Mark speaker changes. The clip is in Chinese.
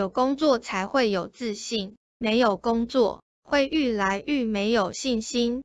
Speaker 1: 有工作才会有自信，没有工作会愈来愈没有信心。